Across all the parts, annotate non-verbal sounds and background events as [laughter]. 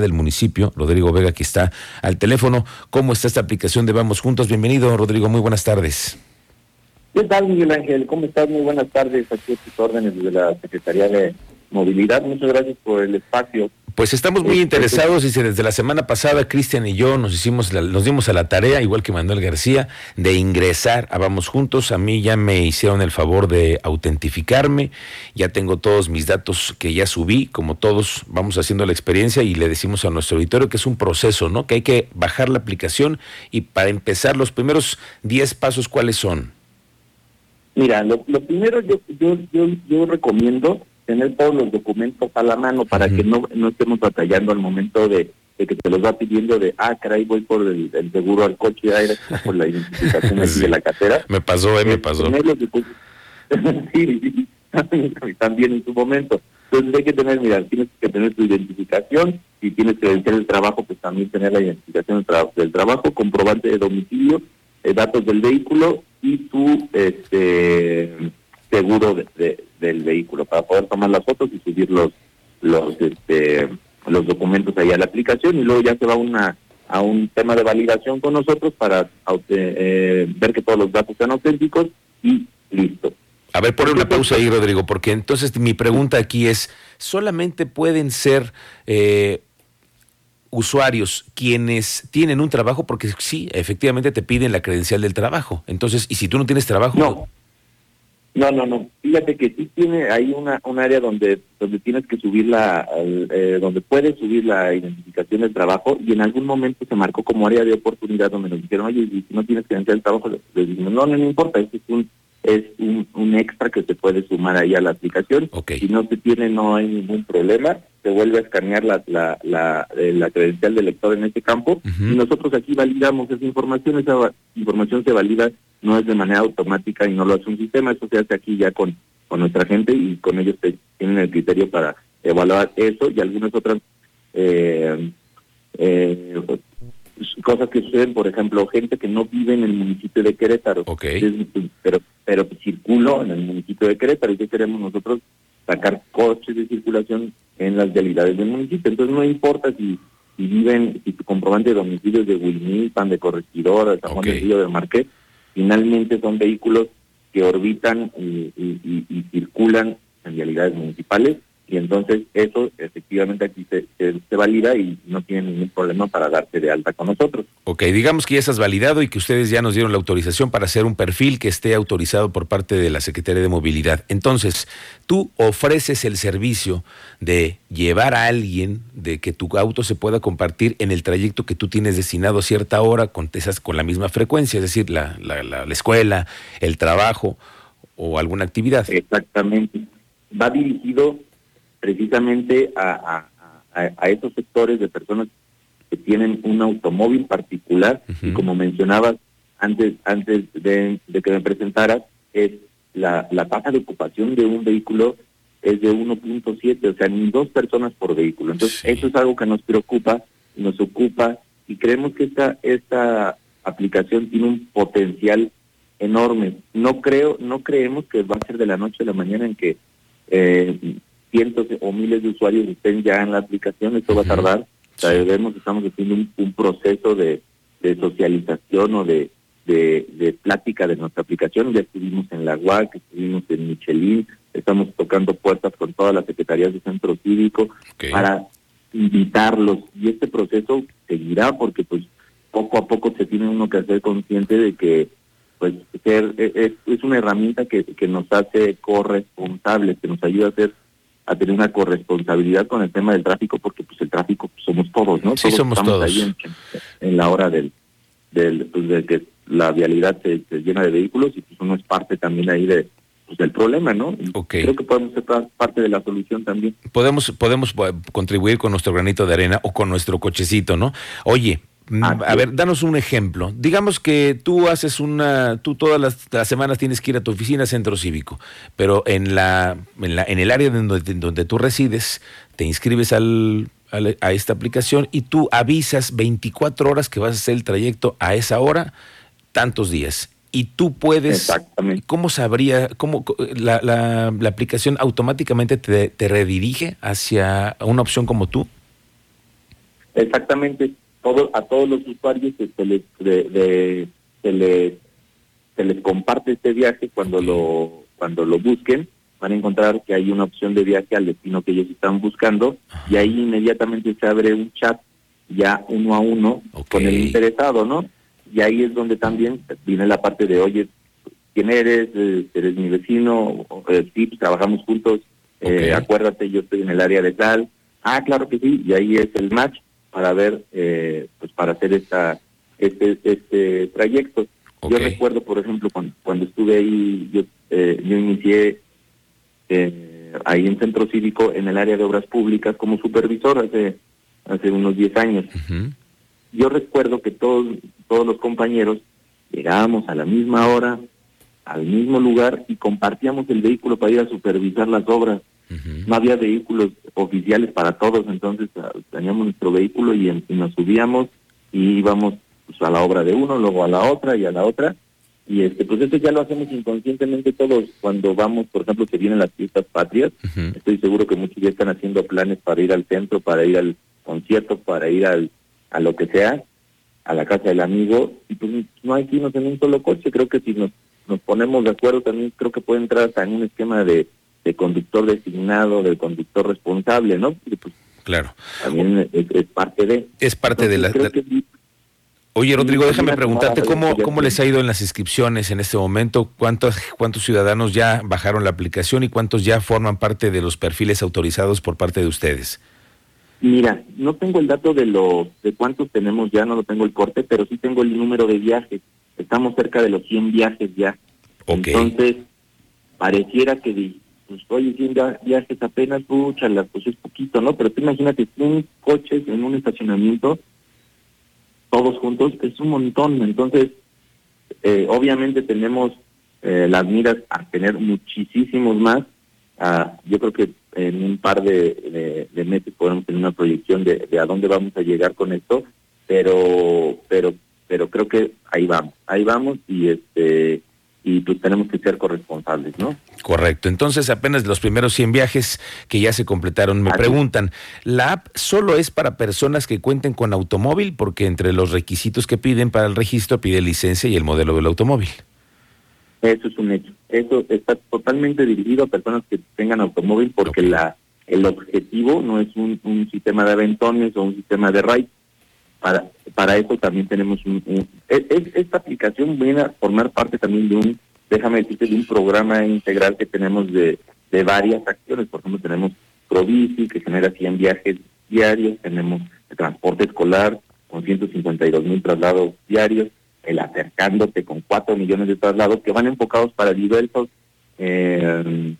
del municipio, Rodrigo Vega, que está al teléfono. ¿Cómo está esta aplicación de Vamos Juntos? Bienvenido, Rodrigo, muy buenas tardes. ¿Qué tal, Miguel Ángel? ¿Cómo estás? Muy buenas tardes. Aquí a tus órdenes de la Secretaría de Movilidad. Muchas gracias por el espacio. Pues estamos muy Este, interesados y desde la semana pasada Cristian y yo nos hicimos la- nos dimos a la tarea, igual que Manuel García, de ingresar a Vamos Juntos. A mí ya me hicieron el favor de autentificarme, ya tengo todos mis datos que ya subí, como todos vamos haciendo la experiencia y le decimos a nuestro auditorio que es un proceso, ¿no? Que hay que bajar la aplicación y para empezar los primeros 10 pasos, ¿cuáles son? Mira, lo, lo primero yo, yo, yo, yo recomiendo tener todos los documentos a la mano para que no, no estemos batallando al momento de, de que te los va pidiendo de, ah, caray, voy por el, el seguro al coche, era por la identificación [laughs] Sí. de la cartera. Me pasó, eh, me Eh, pasó. [laughs] sí, sí, [laughs] también en su momento. Entonces hay que tener, mira, tienes que tener tu identificación, si tienes credencial del trabajo, pues también tener la identificación del, tra- del trabajo, comprobante de domicilio, eh, datos del vehículo y tu este seguro de- de- del vehículo para poder tomar las fotos y subir los los este los documentos ahí a la aplicación y luego ya se va una a un tema de validación con nosotros para aute- eh, ver que todos los datos sean auténticos y listo. A ver, pon una pausa ahí, Rodrigo, porque entonces mi pregunta aquí es, ¿solamente pueden ser eh, usuarios quienes tienen un trabajo? Porque sí, efectivamente te piden la credencial del trabajo. Entonces, y si tú no tienes trabajo, No. No, no, no. Fíjate que sí tiene ahí una un área donde donde tienes que subir la eh, donde puedes subir la identificación del trabajo y en algún momento se marcó como área de oportunidad donde nos dijeron, oye, si no tienes credencial del trabajo, les dijimos, no, no, no importa, este es un es un, un extra que se puede sumar ahí a la aplicación. Ok. Si no se tiene, no hay ningún problema. Se vuelve a escanear la, la, la, eh, la credencial del lector en este campo y nosotros aquí validamos esa información. Esa información se valida, no es de manera automática y no lo hace un sistema. Eso se hace aquí ya con, con nuestra gente y con ellos te- tienen el criterio para evaluar eso y algunas otras eh, eh, cosas que suceden, por ejemplo, gente que no vive en el municipio de Querétaro, pero pero circulo en el municipio de Querétaro y que queremos nosotros sacar coches de circulación en las vialidades del municipio. Entonces no importa si, si viven, si tu comprobante de domicilio es de Huimilpan, de Corregidora, de San Juan Ok. del Río, de Marqués, finalmente son vehículos que orbitan y, circulan en vialidades municipales y entonces eso efectivamente aquí se, se, se valida y no tiene ningún problema para darse de alta con nosotros. ok, digamos que ya estás validado y que ustedes ya nos dieron la autorización para hacer un perfil que esté autorizado por parte de la Secretaría de Movilidad. Entonces, tú ofreces el servicio de llevar a alguien, de que tu auto se pueda compartir en el trayecto que tú tienes destinado a cierta hora con, esas, con la misma frecuencia, es decir, la, la, la- la escuela, el trabajo o alguna actividad. Exactamente. Va dirigido precisamente a, a- a- a esos sectores de personas que tienen un automóvil particular y como mencionabas antes antes de, de que me presentaras es la, la tasa de ocupación de un vehículo es de 1.7, o sea, ni dos personas por vehículo. Entonces, Sí. eso es algo que nos preocupa, nos ocupa y creemos que esta esta aplicación tiene un potencial enorme. No creo, no creemos que va a ser de la noche a la mañana en que eh, cientos o miles de usuarios estén ya en la aplicación. Esto va a tardar. Sabemos que estamos haciendo un, un proceso de, de socialización o de, de, de plática de nuestra aplicación. Ya estuvimos en la UAC, estuvimos en Michelin, estamos tocando puertas con todas las secretarías de centro cívico para invitarlos y este proceso seguirá porque pues poco a poco se tiene uno que hacer consciente de que pues ser e- es, es una herramienta que, que nos hace corresponsables que nos ayuda a hacer a tener una corresponsabilidad con el tema del tráfico porque pues el tráfico pues, somos todos no Sí, todos somos estamos todos. ahí en, en la hora del del pues, de que la vialidad se, se llena de vehículos y pues uno es parte también ahí de pues del problema no creo que podemos ser pa- parte de la solución también podemos, podemos eh, contribuir con nuestro granito de arena o con nuestro cochecito, ¿no? Oye, mm, Así a ver, danos un ejemplo. Digamos que tú haces una, tú todas las, las semanas tienes que ir a tu oficina centro cívico, pero en la, en la, en el área donde, donde tú resides, te inscribes al, al- a esta aplicación y tú avisas 24 horas que vas a hacer el trayecto a esa hora, tantos días. Y tú puedes Exactamente. ¿Cómo sabría, cómo la, la- la aplicación automáticamente te, te redirige hacia una opción como tú? Exactamente, todo, a todos los usuarios se, les, de, se, les, se les comparte este viaje cuando lo, cuando lo busquen van a encontrar que hay una opción de viaje al destino que ellos están buscando y ahí inmediatamente se abre un chat ya uno a uno con el interesado, ¿no? Y ahí es donde también viene la parte de, oye, ¿quién eres? Eh, ¿Eres mi vecino? Eh, sí, pues, trabajamos juntos, eh, acuérdate, yo estoy en el área de tal. Ah, claro que sí, y ahí es el match para ver, pues para hacer esta este, este trayecto. Yo recuerdo, por ejemplo, cuando, cuando estuve ahí, yo, yo inicié eh, ahí en Centro Cívico en el área de obras públicas como supervisor hace, hace unos 10 años. Yo recuerdo que todos, todos los compañeros llegábamos a la misma hora, al mismo lugar y compartíamos el vehículo para ir a supervisar las obras. No había vehículos oficiales para todos, entonces ah, teníamos nuestro vehículo y, y nos subíamos y íbamos pues, a la obra de uno, luego a la otra y a la otra. Y este pues esto ya lo hacemos inconscientemente todos cuando vamos por ejemplo que vienen las fiestas patrias. Estoy seguro que muchos ya están haciendo planes para ir al centro para ir al concierto para ir al a lo que sea a la casa del amigo. Y pues no hay que irnos en un solo coche. Creo que si nos nos ponemos de acuerdo también creo que puede entrar hasta en un esquema de, de conductor designado del conductor responsable no pues, claro también es, parte de es parte de la Oye, Rodrigo, déjame preguntarte cómo, cómo les ha ido en las inscripciones en este momento, cuántos, cuántos ciudadanos ya bajaron la aplicación y cuántos ya forman parte de los perfiles autorizados por parte de ustedes. Mira, no tengo el dato de los de cuántos tenemos ya, no lo tengo el corte, pero sí tengo el número de viajes. Estamos cerca de los 100 viajes ya. Entonces, pareciera que, pues, oye, 100 viajes apenas, pucha, pues es poquito, ¿no? Pero tú imagínate, 100 coches en un estacionamiento, todos juntos es un montón. Entonces, eh, obviamente tenemos eh, las miras a tener muchísimos más. Ah, yo creo que en un par de, meses podemos tener una proyección de, de, a dónde vamos a llegar con esto, pero pero pero creo que ahí vamos, ahí vamos y este y pues tenemos que ser corresponsables, ¿no? Correcto. Entonces, apenas los primeros 100 viajes que ya se completaron, me preguntan, ¿la app solo es para personas que cuenten con automóvil? Porque entre los requisitos que piden para el registro pide licencia y el modelo del automóvil. Eso es un hecho. Eso está totalmente dirigido a personas que tengan automóvil porque la el objetivo no es un, un sistema de aventones o un sistema de ride, para, para eso también tenemos un, esta aplicación viene a formar parte también de un, déjame decirte, de un programa integral que tenemos de, de varias acciones. Por ejemplo, tenemos Provici, que genera 100 viajes diarios, tenemos el transporte escolar con 152 mil traslados diarios, el acercándote con 4 millones de traslados que van enfocados para diversos eh,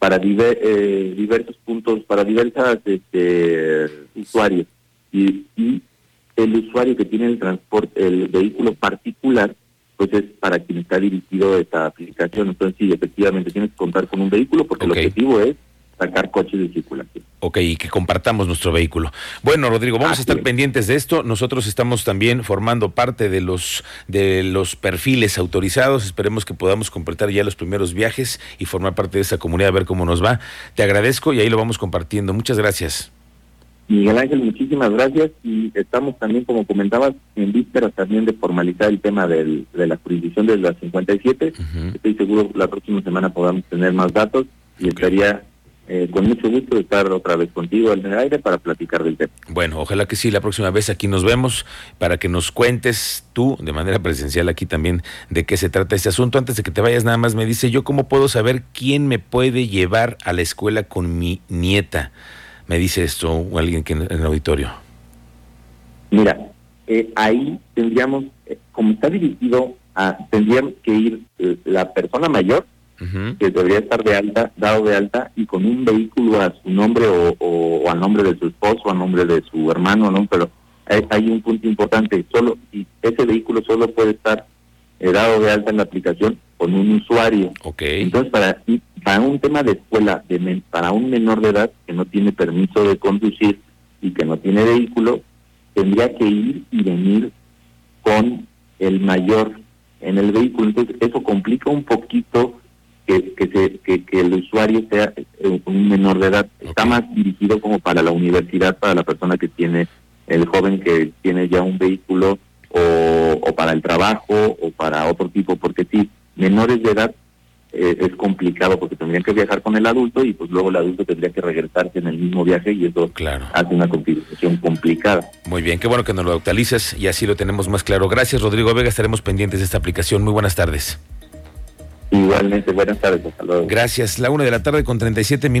para eh, diversos puntos, para diversas este, usuarios. Y, y el usuario que tiene el transporte, el vehículo particular, pues es para quien está dirigido esta aplicación. Entonces sí, efectivamente tienes que contar con un vehículo porque el objetivo es sacar coches de circulación. Ok, y que compartamos nuestro vehículo. Bueno, Rodrigo, vamos a estar pendientes de esto. Nosotros estamos también formando parte de los de los perfiles autorizados. Esperemos que podamos completar ya los primeros viajes y formar parte de esa comunidad a ver cómo nos va. Te agradezco y ahí lo vamos compartiendo. Muchas gracias. Miguel Ángel, muchísimas gracias y estamos también, como comentabas, en vísperas también de formalizar el tema del, de la jurisdicción de la 57. Estoy seguro que la próxima semana podamos tener más datos y estaría eh, con mucho gusto de estar otra vez contigo en el aire para platicar del tema. Bueno, ojalá que sí, la próxima vez aquí nos vemos para que nos cuentes tú de manera presencial aquí también de qué se trata este asunto. Antes de que te vayas, nada más me dice yo cómo puedo saber quién me puede llevar a la escuela con mi nieta me dice esto alguien que en, el auditorio? Mira, eh, ahí tendríamos, eh, como está dirigido a, tendríamos que ir eh, la persona mayor, que debería estar de alta, dado de alta, y con un vehículo a su nombre o, o, al nombre de su esposo, o a nombre de su hermano, ¿no? Pero hay, hay un punto importante, solo y ese vehículo solo puede estar dado de alta en la aplicación con un usuario. Okay. Entonces, para, para un tema de escuela, de para un menor de edad que no tiene permiso de conducir y que no tiene vehículo, tendría que ir y venir con el mayor en el vehículo. Entonces, eso complica un poquito que, que, se, que, el usuario sea eh, un menor de edad. Está más dirigido como para la universidad, para la persona que tiene el joven que tiene ya un vehículo o, o para el trabajo o para otro tipo, porque sí, menores de edad eh, es complicado porque tendrían que viajar con el adulto y pues luego el adulto tendría que regresarse en el mismo viaje y eso claro. hace una configuración complicada. Muy bien, qué bueno que nos lo actualices y así lo tenemos más claro. Gracias Rodrigo Vega, estaremos pendientes de esta aplicación. Muy buenas tardes. Igualmente, buenas tardes, hasta luego. Gracias, la una de la tarde con 37 minutos.